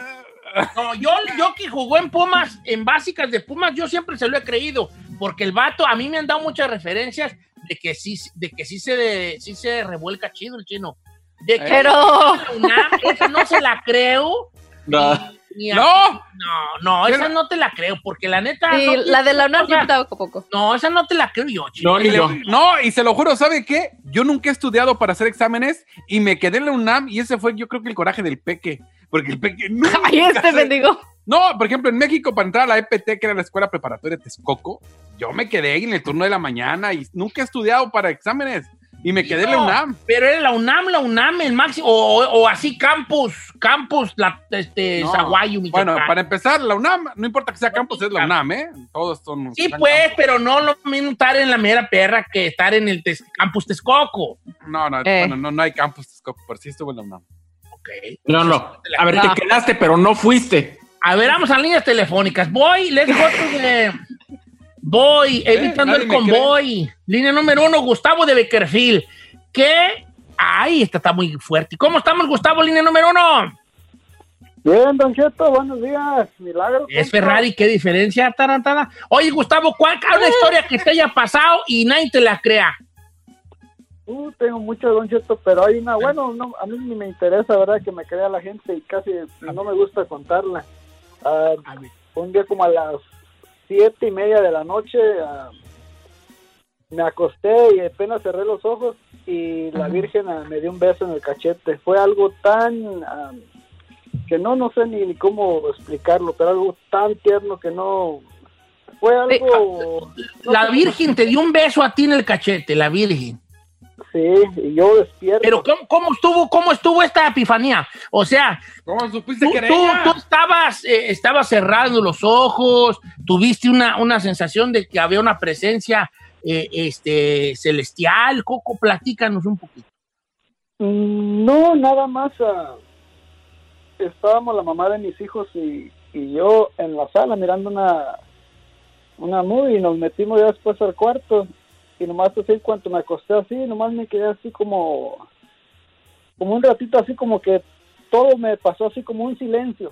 No, yo, yo que jugó en Pumas, en básicas de Pumas, yo siempre se lo he creído, porque el vato, a mí me han dado muchas referencias de que sí, de que sí se, sí se revuelca chido el chino. De que Pero- esa no se la creo. No. No. No, no, esa no te la creo, porque la neta. Sí, no, la de la UNAM yo tampoco. No, esa no te la creo yo, chico. No, ni Y le- yo. no, y se lo juro, ¿sabe qué? Yo nunca he estudiado para hacer exámenes y me quedé en la UNAM y ese fue yo creo que el coraje del peque. Porque el peque (laughs) nunca Ay, este se- bendigo. No, por ejemplo, en México para entrar a la EPT, que era la Escuela Preparatoria de Texcoco, yo me quedé ahí en el turno de la mañana y nunca he estudiado para exámenes y me quedé en la UNAM. Pero era la UNAM, la UNAM, el máximo, o, o- o así campus, campus, la, este, No. Zaguayo, Michoacán. Bueno, para empezar, la UNAM, no importa que sea campus, es la UNAM, ¿eh? Todos son. Sí, pues, campus. pero no lo mismo estar en la mera perra que estar en el tes- campus Texcoco. No, no, Eh. bueno, no, no hay campus Texcoco, pero sí estuvo en la UNAM. Ok. No, no. A ver, No. te quedaste, pero no fuiste. A ver, vamos a líneas telefónicas. Voy, let's go the- Voy, evitando nadie el convoy. Línea número uno, Gustavo de Beckerfield. ¿Qué? Ay, esta está muy fuerte. ¿Cómo estamos, Gustavo, línea número uno? Bien, Don Cheto, buenos días. Milagro. Es Ferrari, qué diferencia, tarantada. Oye, Gustavo, ¿cuál una historia que te haya pasado y nadie te la crea? Uh, tengo mucho, Don Cheto, pero hay una, bueno, no, a mí ni me interesa, ¿verdad? Que me crea la gente y casi no me gusta contarla. Ah, A ver. un día como a las siete y media de la noche ah, me acosté y apenas cerré los ojos y la Virgen ah, me dio un beso en el cachete. Fue algo tan ah, que no, no sé ni, ni cómo explicarlo, pero algo tan tierno que no fue algo. no La Virgen te dio un beso a ti en el cachete, la Virgen. Sí, y yo despierto. Pero ¿cómo, cómo estuvo, cómo estuvo esta epifanía? O sea, ¿Cómo supiste tú, que era tú- ella? tú estabas, eh, estabas cerrando los ojos, tuviste una, una sensación de que había una presencia eh, este, celestial. Coco, platícanos un poquito. Mm, No, nada más. ah, estábamos la mamá de mis hijos y, y yo en la sala mirando una, una movie y nos metimos ya después al cuarto. Y nomás así, cuando me acosté así, nomás me quedé así como, como un ratito así como que todo me pasó así como un silencio.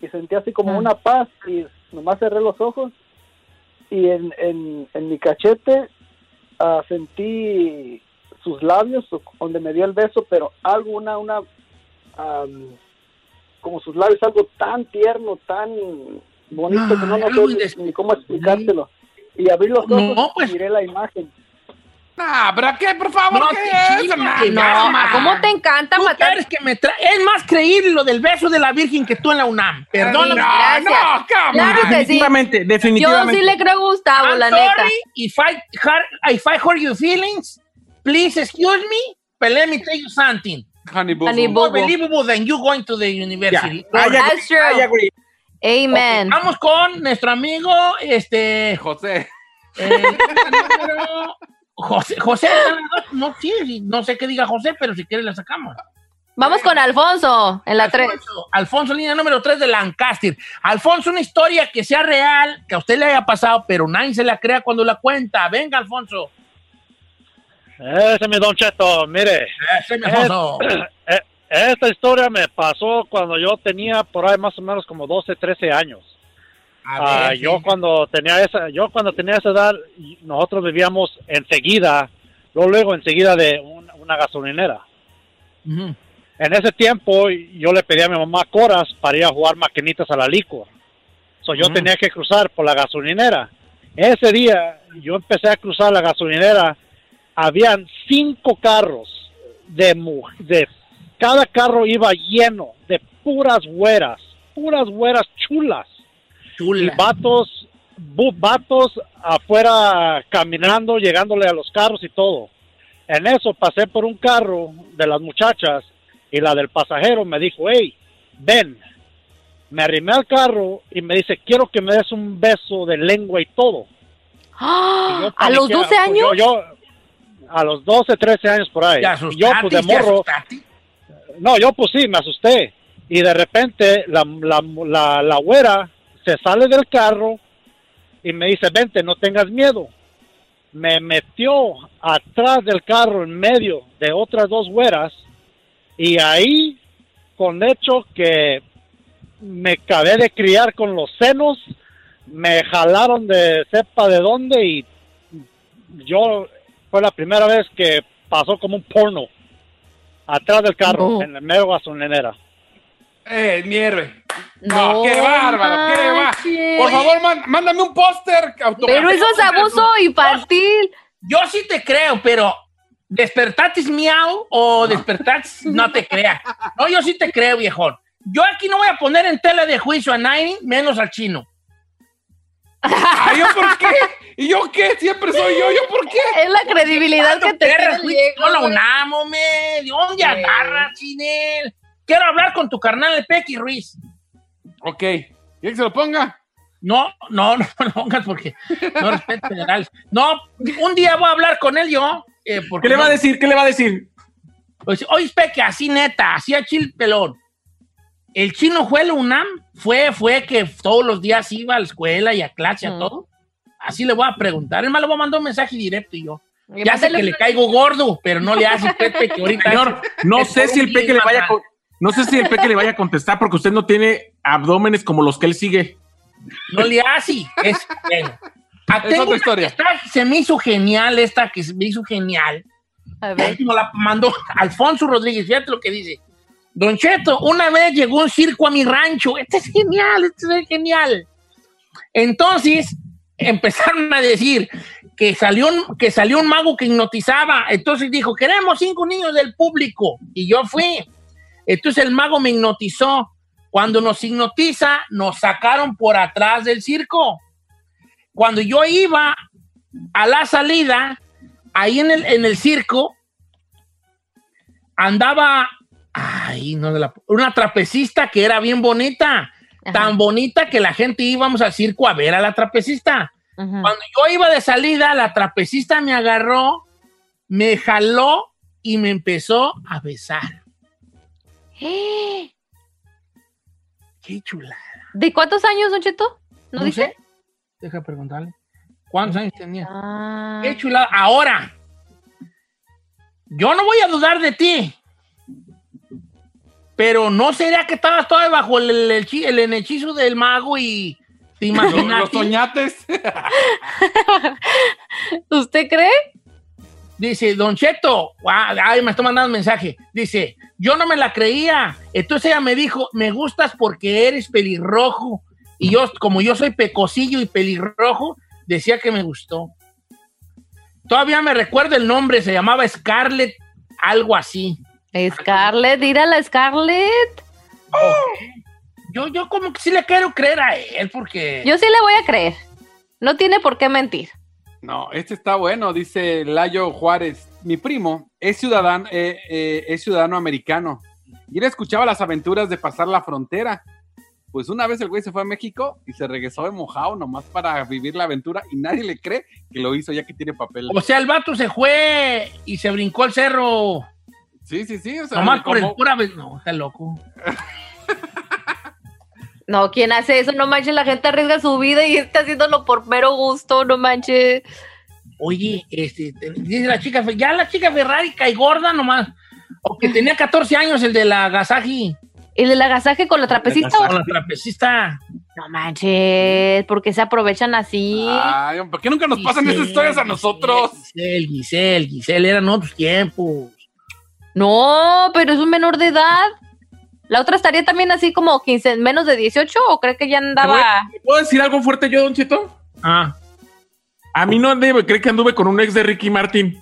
Y sentí así como Ah. una paz y nomás cerré los ojos y en, en, en mi cachete ah, sentí sus labios donde me dio el beso, pero algo, una, una, am, como sus labios, algo tan tierno, tan bonito que no, no algo sé ni, ni cómo explicártelo. Y abrí los No, pues. y miré la imagen. Ah, ¿pero qué? Por favor, No, no. ¿Cómo te encanta Tú matar? quieres que me tra- Es más creíble lo del beso de la Virgen que tú en la UNAM. Perdóname. No, no, come Claro sí. Definitivamente, Yo definitivamente. sí le creo a Gustavo, I'm la sorry neta. If I, hurt, if I hurt your feelings, please excuse me, but let me tell you something. Honey boo Honey boo. More believable than you going to the university. I agree, That's true. I agree. Amen. Vamos con nuestro amigo, este, José. eh, número- José, José, no, sí, no sé qué diga José, pero si quiere la sacamos. Vamos con Alfonso en la 3. Alfonso, Alfonso, línea número 3 de Lancaster. Alfonso, una historia que sea real, que a usted le haya pasado, pero nadie se la crea cuando la cuenta. Venga, Alfonso. Ese es mi Don Cheto, mire. Ese es Alfonso. (clears throat) Eh, Esta historia me pasó cuando yo tenía por ahí más o menos como 12, 13 años. Ah, yo cuando tenía esa, yo cuando tenía esa edad, nosotros vivíamos enseguida, luego, luego enseguida de un- una gasolinera. Ujú. En ese tiempo yo le pedí a mi mamá coras para ir a jugar maquinitas a la licor. So, yo tenía que cruzar por la gasolinera. Ese día yo empecé a cruzar la gasolinera. Habían cinco carros de, de cada carro iba lleno de puras güeras, puras güeras chulas y Chula. vatos, bu- vatos afuera caminando, llegándole a los carros y todo. En eso pasé por un carro de las muchachas y la del pasajero me dijo, hey, ven. Me arrimé al carro y me dice, quiero que me des un beso de lengua y todo. Y yo ¿A los paniqué, 12 pues, años? Yo, yo- a los 12, 13 años por ahí. ¿Te Y yo pues de ¿Te morro? No, yo pues sí, me asusté. Y de repente la, la, la, güera se sale del carro y me dice, vente, no tengas miedo. me metió atrás del carro en medio de otras dos güeras y ahí con hecho que me acabé de criar con los senos, me jalaron de sepa de dónde y yo fue la primera vez que pasó como un porno atrás del carro No. en el medio gasolinera. Eh, mi héroe. No, No qué bárbaro, qué bárbaro. Por favor, man- mándame un póster Pero eso es abuso infantil. Yo sí te creo, pero ¿despertatis miau o despertatis no te crea? No, yo sí te creo, viejón. Yo aquí no voy a poner en tela de juicio a nadie, menos al chino. ¿Ay, yo por qué? ¿Y yo qué? Siempre soy yo. ¿Yo por qué? Es la credibilidad que te tiene Perras, el güey, Diego, No la unamos, me. ¿De dónde agarras, Chinel? Quiero hablar con tu carnal, el Pequi Ruiz. Ok. ¿Quieres que se lo ponga? No, no, no lo pongas porque no respeto federales. No, un día voy a hablar con él yo. eh, porque ¿Qué le va a no- decir? ¿Qué le va a decir? Pues, oye, Peque, así neta, así a chil pelón. El chino fue la UNAM, fue, fue que todos los días iba a la escuela y a clase, a todo. Así le voy a preguntar. Es más, le voy a mandar un mensaje directo y yo. Y Ya sé que le caigo gordo, pero no le hace Pepe que ahorita. (laughs) Señor, no sé si el peque le vaya a no sé si el peque le vaya a contestar porque usted no tiene abdómenes como los que él sigue. No le hace. Es, bueno. Ah, Es otra historia. está- se me hizo genial, esta que se me hizo genial. A ver. Nos la mandó Alfonso Rodríguez. Fíjate lo que dice. Don Cheto, una vez llegó un circo a mi rancho. Este es genial, este es genial. Entonces empezaron a decir que salió un, que salió un mago que hipnotizaba. Entonces dijo, queremos cinco niños del público. Y yo fui. Entonces el mago me hipnotizó. Cuando nos hipnotiza, nos sacaron por atrás del circo. Cuando yo iba a la salida, ahí en el, en el circo, andaba, ay, no, de la- una trapecista que era bien bonita, Ajá. tan bonita que la gente íbamos al circo a ver a la trapecista. Cuando yo iba de salida, la trapecista me agarró, me jaló y me empezó a besar. Qué chulada. ¿De cuántos años, Don Cheto? ¿No, No dice? sé. Deja preguntarle. ¿Cuántos años tenía? Ah. Qué chulada. Ahora, yo no voy a dudar de ti. Pero no sería que estabas todavía bajo el, el, el chi- el hechizo del mago y te Los, imaginas. los toñates. (laughs) ¿Usted cree? Dice, Don Cheto, ay, me está mandando un mensaje. Dice, yo no me la creía. Entonces ella me dijo, me gustas porque eres pelirrojo. Y yo, como yo soy pecosillo y pelirrojo, decía que me gustó. Todavía me recuerdo el nombre, se llamaba Scarlett, algo así. Scarlett, dírala Scarlett. Yo, yo como que sí le quiero creer a él, porque... Yo sí le voy a creer. No tiene por qué mentir. No, este está bueno, dice Layo Juárez. Mi primo es ciudadano, eh, eh, es ciudadano americano. Y él escuchaba las aventuras de pasar la frontera. Pues una vez el güey se fue a México y se regresó de mojado nomás para vivir la aventura y nadie le cree que lo hizo ya que tiene papel. O sea, el vato se fue y se brincó el cerro. Sí, sí, sí. O sea, Nomás por el pura vez. No, está loco. (laughs) No, ¿quién hace eso? No manches, la gente arriesga su vida y está haciéndolo por mero gusto, no manches. Oye, este, te- dice la chica, Fe- ya la chica Ferrari cae gorda nomás. O que tenía 14 años el de la Gasagi. ¿El del agasaje con la trapecista? Con la trapecista. No manches, ¿por qué se aprovechan así? Ay, ¿por qué nunca nos pasan esas historias a nosotros? Giselle, Giselle, Giselle, eran otros tiempos. No, pero es un menor de edad. ¿La otra estaría también así como 15, menos de 18 o cree que ya andaba? ¿Me ¿Puedo decir algo fuerte yo, Don Cheto? Ah. A mí no debe creer que anduve con un ex de Ricky Martin.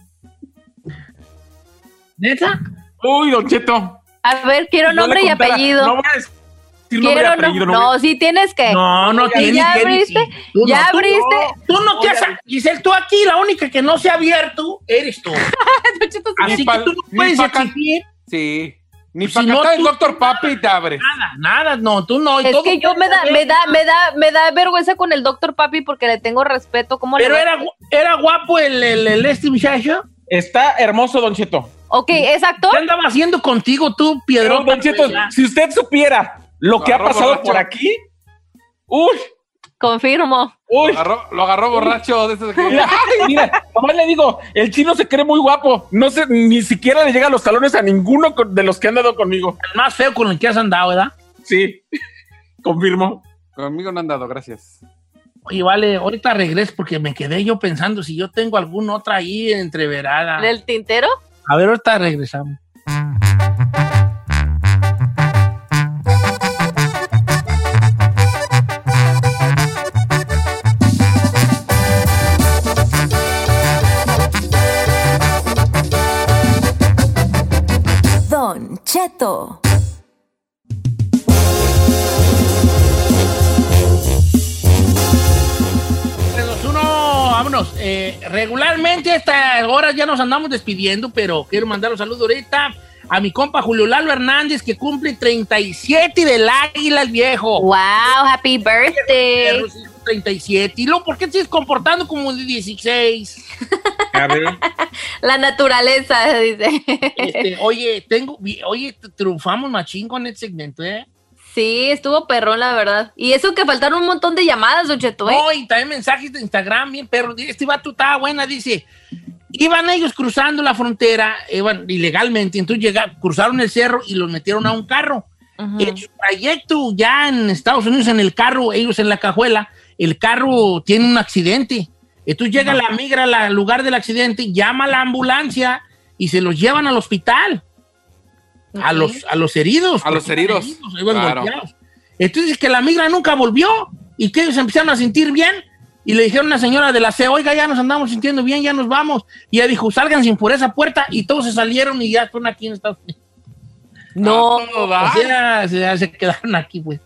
¿Neta? Uy, Don Cheto. A ver, quiero nombre y apellido. No voy a decir nombre Quiero apellido. no, no no, sí tienes que. No, no ¿Ya tiene que abriste? Tú ¿Ya no, tú abriste? no. Tú no te has... Giselle, tú aquí, la única que no se ha abierto eres tú. (laughs) Así Ni que tú no ni puedes exigir Sí. Ni Pues para si no, el doctor Papi te abres. nada, nada, no, tú no. y Es todo que yo me da, me da, me da, me da vergüenza con el doctor Papi porque le tengo respeto. ¿Cómo le Pero era, era guapo el, el, el este muchacho. Está hermoso, Don Cheto. Ok, ¿es actor? ¿Qué andaba haciendo contigo tú, Piedrón? Don Cheto, si usted supiera lo que ha pasado borracho. por aquí, uy, Confirmo. Lo agarró, lo agarró borracho de esos que- Mira, mira, nomás le digo, el chino se cree muy guapo. No sé, ni siquiera le llega los talones a ninguno de los que han dado conmigo. El más feo con el que has andado, ¿verdad? Sí, (laughs) confirmo. Conmigo no han dado, gracias. Oye, vale, ahorita regreso porque me quedé yo pensando si yo tengo alguna otra ahí entreverada. ¿Del tintero? A ver, ahorita regresamos. Regularmente a estas horas ya nos andamos despidiendo, pero quiero mandar un saludo ahorita a mi compa Julio Lalo Hernández, que cumple 37 del águila el viejo. Wow, happy birthday. 37. ¿Y luego por qué te sigues comportando como de 16? (laughs) A ver. La naturaleza, dice. Este, oye, tengo, oye, triunfamos machín con este segmento, ¿eh? Sí, estuvo perrón, la verdad. Y eso que faltaron un montón de llamadas, Don Cheto, ¿eh? No, y también mensajes de Instagram, bien perro. Este vato estaba buena, dice. Iban ellos cruzando la frontera, iban ilegalmente, entonces llega, cruzaron el cerro y los metieron a un carro. En su trayecto ya en Estados Unidos, en el carro, ellos en la cajuela, el carro tiene un accidente. Entonces llega la migra al al lugar del accidente, llama a la ambulancia y se los llevan al hospital. A, los, a los heridos. A los heridos, iban claro. Entonces que la migra nunca volvió y que ellos empezaron a sentir bien y le dijeron a la señora de la C, oiga, ya nos andamos sintiendo bien, ya nos vamos. Y ella dijo, salgan sin por esa puerta y todos se salieron y ya están aquí en Estados Unidos. No. O sea, se, se quedaron aquí, pues.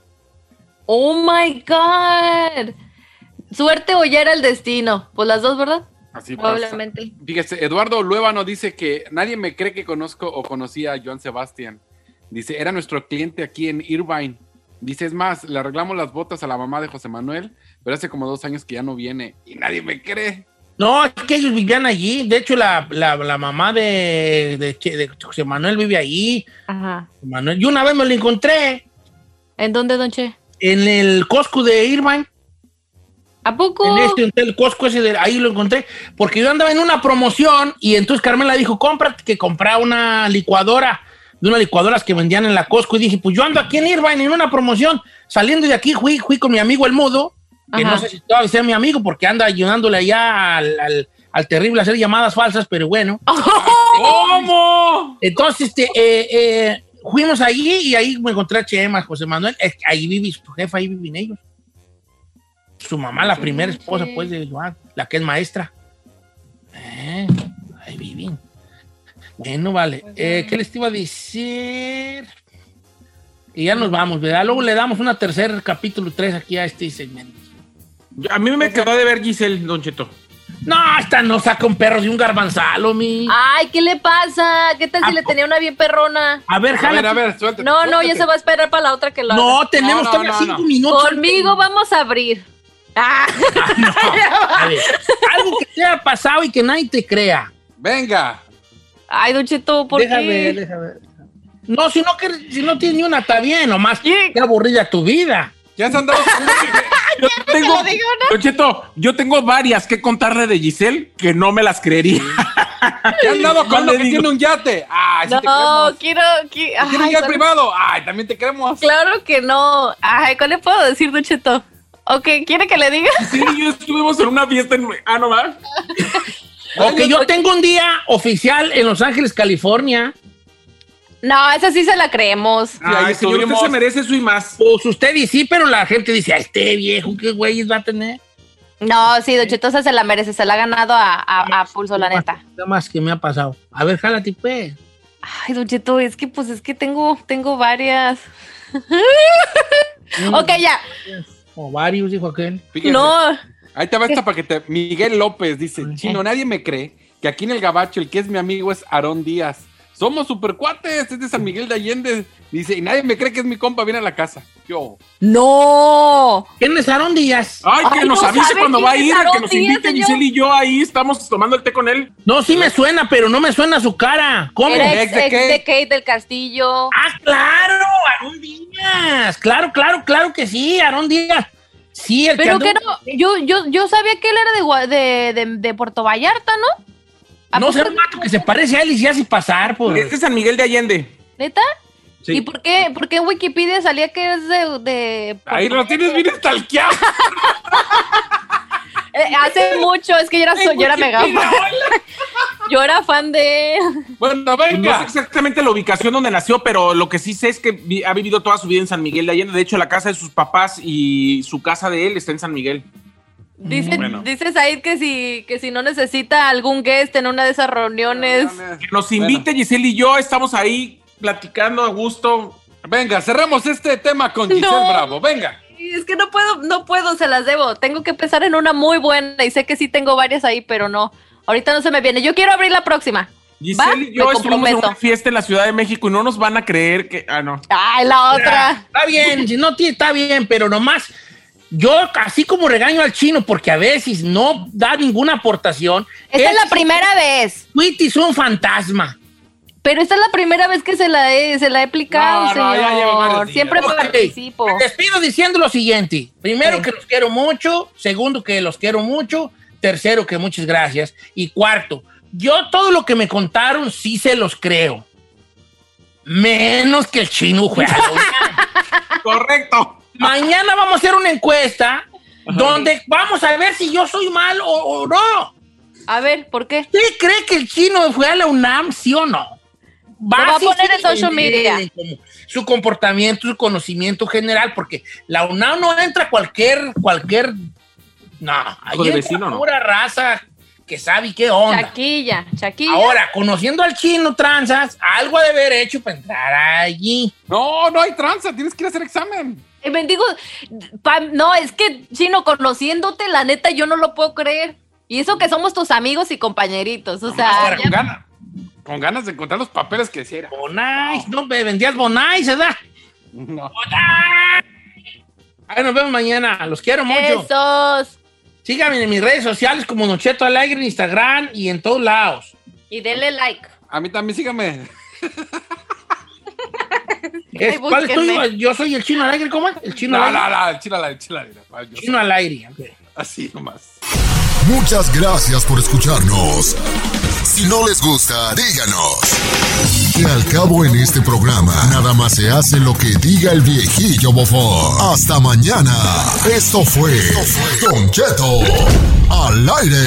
Oh my God. Suerte o ya era el destino. Pues las dos, ¿verdad? Así pasa. Probablemente. Fíjese, Eduardo Luébano dice que nadie me cree que conozco o conocía a Joan Sebastián. Dice, era nuestro cliente aquí en Irvine. Dice, es más, le arreglamos las botas a la mamá de José Manuel, pero hace como dos años que ya no viene y nadie me cree. No, es que ellos vivían allí. De hecho, la, la- la mamá de, de Che- de José Manuel vive allí. Ajá. Manuel, yo una vez me lo encontré ¿En dónde, Don Che? en el Costco de Irvine. ¿A poco? En este hotel Costco ese de ahí lo encontré. Porque yo andaba en una promoción y entonces Carmela dijo, cómprate que comprara una licuadora. De unas licuadoras que vendían en la Costco. Y dije, pues yo ando aquí en Irvine en una promoción. Saliendo de aquí, fui, fui con mi amigo el mudo. Que Ajá. no sé si todavía sea mi amigo porque anda ayudándole allá al, al- al terrible a hacer llamadas falsas, pero bueno. (laughs) ¿Cómo? Entonces, este, eh, eh, fuimos allí y ahí me encontré a Chema, José Manuel. Ahí vive su jefa, ahí viven ellos. Su mamá, la primera esposa, pues, de Joan, la que es maestra. Eh, ahí viven. Bueno, vale. Eh, ¿Qué les iba a decir? Y ya nos vamos, ¿verdad? Luego le damos una tercer capítulo 3 aquí a este segmento. A mí me quedó de ver Giselle, Don Cheto. No, esta no saca un perro de un garbanzalo, mi. Ay, ¿qué le pasa? ¿Qué tal si le tenía una bien perrona? A ver, A jala. ver, a ver, suéltate. No, no, ya se va a esperar para la otra que lo No, haga. tenemos No, no, todavía no, cinco no. minutos. Conmigo vamos a abrir. Ah. (laughs) A ver, algo que te haya pasado y que nadie te crea. Venga. Ay, Don Cheto, ¿por déjame, qué? déjame. No, si no, que, si no tienes ni una, está bien, nomás. Qué aburrida tu vida. Ya se han dado (laughs) Yo tengo, Don Cheto, yo tengo varias que contarle de Giselle que no me las creería. ¿Qué (laughs) han dado con No lo que digo. tiene un yate? Ay, sí te No, quiero... qui- ¿Tiene Ay, un yate ¿cuál- privado? Ay, también te creemos. Claro que no. Ay, ¿cuál le puedo decir, Don Cheto? Ok, ¿quiere que le diga? Sí, yo estuvimos en una fiesta en... Ah, no va. (laughs) Ok, yo tengo un día oficial en Los Ángeles, California. No, esa sí se la creemos. Ay, señor, usted se merece eso y más. Pues usted y sí, pero la gente dice, "Ay, este viejo, qué güeyes va a tener. No, sí, Don Cheto esa se la merece, se la ha ganado a, a- a pulso, la neta. Nada más que me ha pasado. A ver, jálate, pues. Ay, Don Cheto, es que pues es que tengo, tengo varias. (laughs) ok, ya. O varios, dijo aquel. No, Ahí te va esta para que te. Miguel López dice: Chino, nadie me cree que aquí en el Gabacho el que es mi amigo es Aarón Díaz. Somos super cuates, es de San Miguel de Allende. Dice, y nadie me cree que es mi compa, viene a la casa. Yo. no. ¿Quién es Aarón Díaz? Ay, que Ay, nos no avise cuando va a ir, que nos Díaz, invite señor. Giselle y yo ahí estamos tomando el té con él. No, sí me suena, pero no me suena su cara. ¿Cómo? Era ex, ¿Ex de ex qué? de Kate del Castillo. Ah, claro, Aarón Díaz. Claro, claro, claro que sí, Aarón Díaz. Sí, el Pero que que no, yo, yo, yo sabía que él era de, de, de Puerto Vallarta, ¿no? ¿A No sé, un vato que se parece a él y se hace pasar por... Es de San Miguel de Allende. ¿Neta? Sí. ¿Y por qué, por qué en Wikipedia salía que es de... de Ahí lo tienes bien estalqueado. (laughs) Eh, hace mucho, es que yo era, so- yo era mega fan. (laughs) Yo era fan de... Bueno, No sé venga. exactamente la ubicación donde nació, pero lo que sí sé es que vi- ha vivido toda su vida en San Miguel de Allende. De hecho, la casa de sus papás y su casa de él está en San Miguel. Dice, Bueno. dice Said que si, que si no necesita algún guest en una de esas reuniones. Que nos invite Giselle y yo, estamos ahí platicando a gusto. Venga, cerramos este tema con Giselle No. Bravo. Venga. Es que no puedo, no puedo, se las debo. Tengo que pensar en una muy buena y sé que sí tengo varias ahí, pero no. Ahorita no se me viene. Yo quiero abrir la próxima. ¿Va? Giselle y yo estuvimos en una fiesta en la Ciudad de México y no nos van a creer que. Ah, no. Ay, la otra. Está bien, no tiene, está bien, pero nomás yo así como regaño al chino porque a veces no da ninguna aportación. Esta es la primera vez. Tweety es un fantasma. Pero esta es la primera vez que se la he, se la he aplicado, No, señor. Siempre participo. Me despido diciendo lo siguiente. Primero, que los quiero mucho. Segundo, que los quiero mucho. Tercero, que muchas gracias. Y cuarto, yo todo lo que me contaron sí se los creo. Menos que el chino (laughs) juega. Correcto. Mañana vamos a hacer una encuesta donde vamos a ver si yo soy mal o, o no. A ver, ¿por qué? ¿Usted cree que el chino fue a la UNAM, sí o no? Va a poner en social media. Su comportamiento, su conocimiento general, porque la UNAM no entra cualquier, cualquier, no, ahí entra vecino, ¿no? pura raza que sabe qué onda. Chaquilla, chaquilla. Ahora, conociendo al chino tranzas, algo ha de haber hecho para entrar allí. No, no hay tranza. Tienes que ir a hacer examen. Eh, bendigo, pa- no, es que, Chino, conociéndote, la neta, yo no lo puedo creer. Y eso que somos tus amigos y compañeritos, o sea, con, ganas, con ganas de encontrar los papeles que hiciera. Bonais, no me vendías Bonais, ¿verdad? No. Ahí nos vemos mañana. Los quiero mucho. Esos. Síganme en mis redes sociales como Nocheto Alegre en Instagram y en todos lados. Y denle like. A mí también sígame. Es- Ay, ¿Cuál es búsquenme. tuyo? Yo soy el chino alegre, ¿cómo es? El chino No, alegre. no, no, chila la, chila la. Yo Chino al aire. ok. Así nomás. Muchas gracias por escucharnos. Si no les gusta, díganos. Que al cabo en este programa, nada más se hace lo que diga el viejillo bofón. Hasta mañana. Esto fue Don Cheto al aire.